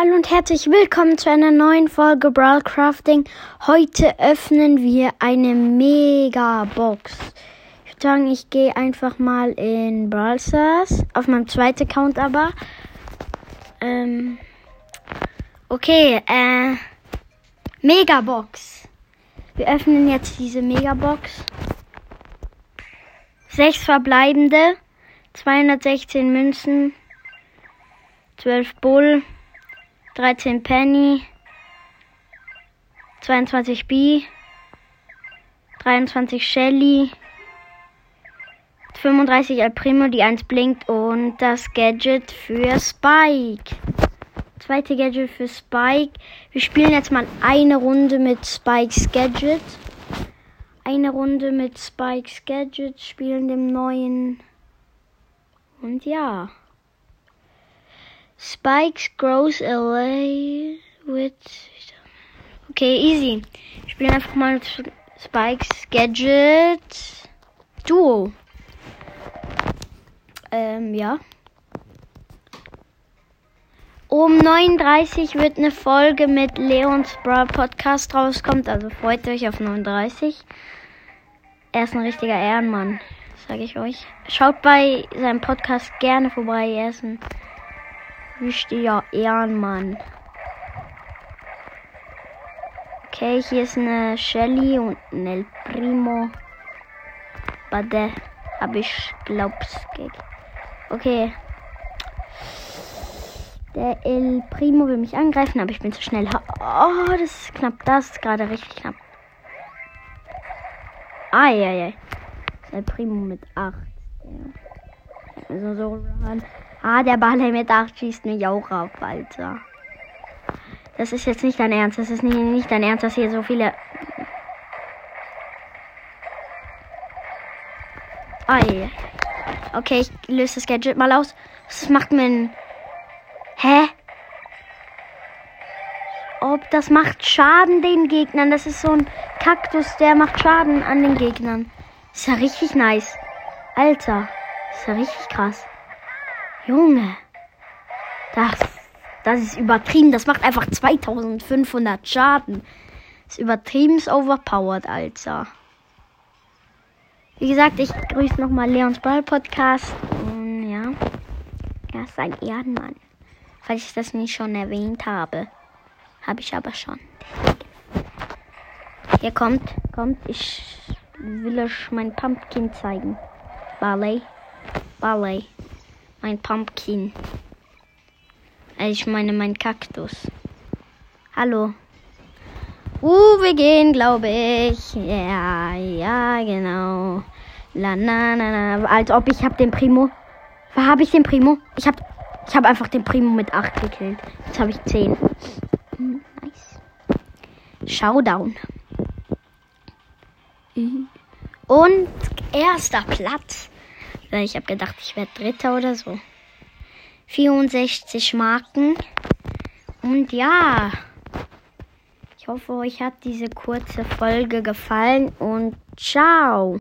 Hallo und herzlich willkommen zu einer neuen Folge Brawl Crafting. Heute öffnen wir eine Mega Box. Ich würde sagen, ich gehe einfach mal in Brawl Stars, auf meinem zweiten Account aber. Ähm, okay, äh, Mega Box. Wir öffnen jetzt diese Mega Box. Sechs verbleibende, 216 Münzen, 12 Bull. 13 Penny, 22 B, 23 Shelly, 35 El Primo, die 1 blinkt und das Gadget für Spike. Zweite Gadget für Spike. Wir spielen jetzt mal eine Runde mit Spikes Gadget. Eine Runde mit Spikes Gadget, spielen dem neuen. Und ja. Spikes grows away with. Okay, easy. Ich spiele einfach mal Spikes Gadget Duo. Ähm, ja. Um 39 wird eine Folge mit Leons Bra Podcast rauskommt, also freut euch auf 39. Er ist ein richtiger Ehrenmann, sage ich euch. Schaut bei seinem Podcast gerne vorbei, er ist ein richtiger Ehrenmann. Okay, hier ist eine Shelly und ein El Primo. Bade habe ich glaub's Okay. Der El Primo will mich angreifen, aber ich bin zu schnell. Oh, das ist knapp. Das ist gerade richtig knapp. Eieiei. El Primo mit 8. Ja. Also so Ah, der Ball mit 8 schießt mich auch auf, Alter. Das ist jetzt nicht dein Ernst. Das ist nicht, nicht dein Ernst, dass hier so viele. Ei. Okay, ich löse das Gadget mal aus. Was macht mir Hä? Ob das macht Schaden den Gegnern? Das ist so ein Kaktus, der macht Schaden an den Gegnern. ist ja richtig nice. Alter, ist ja richtig krass. Junge. Das, das ist übertrieben. Das macht einfach 2500 Schaden. Das ist übertrieben overpowered, Alter. Wie gesagt, ich grüße nochmal Leons Ball Podcast. Und ja. Er ist ein Ehrenmann. Falls ich das nicht schon erwähnt habe. Habe ich aber schon. Hier kommt, kommt. Ich will euch mein Pumpkin zeigen. Ballet. Ballet. Mein Pumpkin. Also ich meine mein Kaktus. Hallo. Uh, wir gehen, glaube ich. Ja, ja, genau. La na na na. Als ob ich hab den Primo. Habe ich den Primo? Ich hab ich habe einfach den Primo mit 8 gekillt. Jetzt habe ich 10. Hm, nice. Showdown. Und erster Platz. Ich habe gedacht, ich werde Dritter oder so. 64 Marken. Und ja. Ich hoffe, euch hat diese kurze Folge gefallen und ciao.